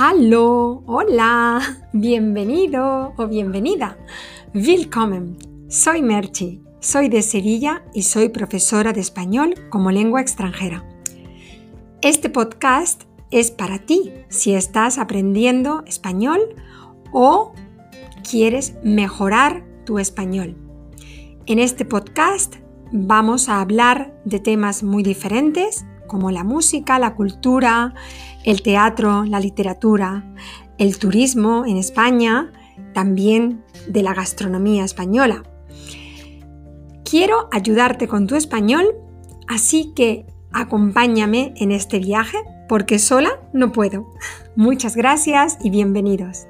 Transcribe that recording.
Hallo, hola, bienvenido o bienvenida. Willkommen. Soy Merchi, soy de Sevilla y soy profesora de español como lengua extranjera. Este podcast es para ti si estás aprendiendo español o quieres mejorar tu español. En este podcast vamos a hablar de temas muy diferentes como la música, la cultura, el teatro, la literatura, el turismo en España, también de la gastronomía española. Quiero ayudarte con tu español, así que acompáñame en este viaje porque sola no puedo. Muchas gracias y bienvenidos.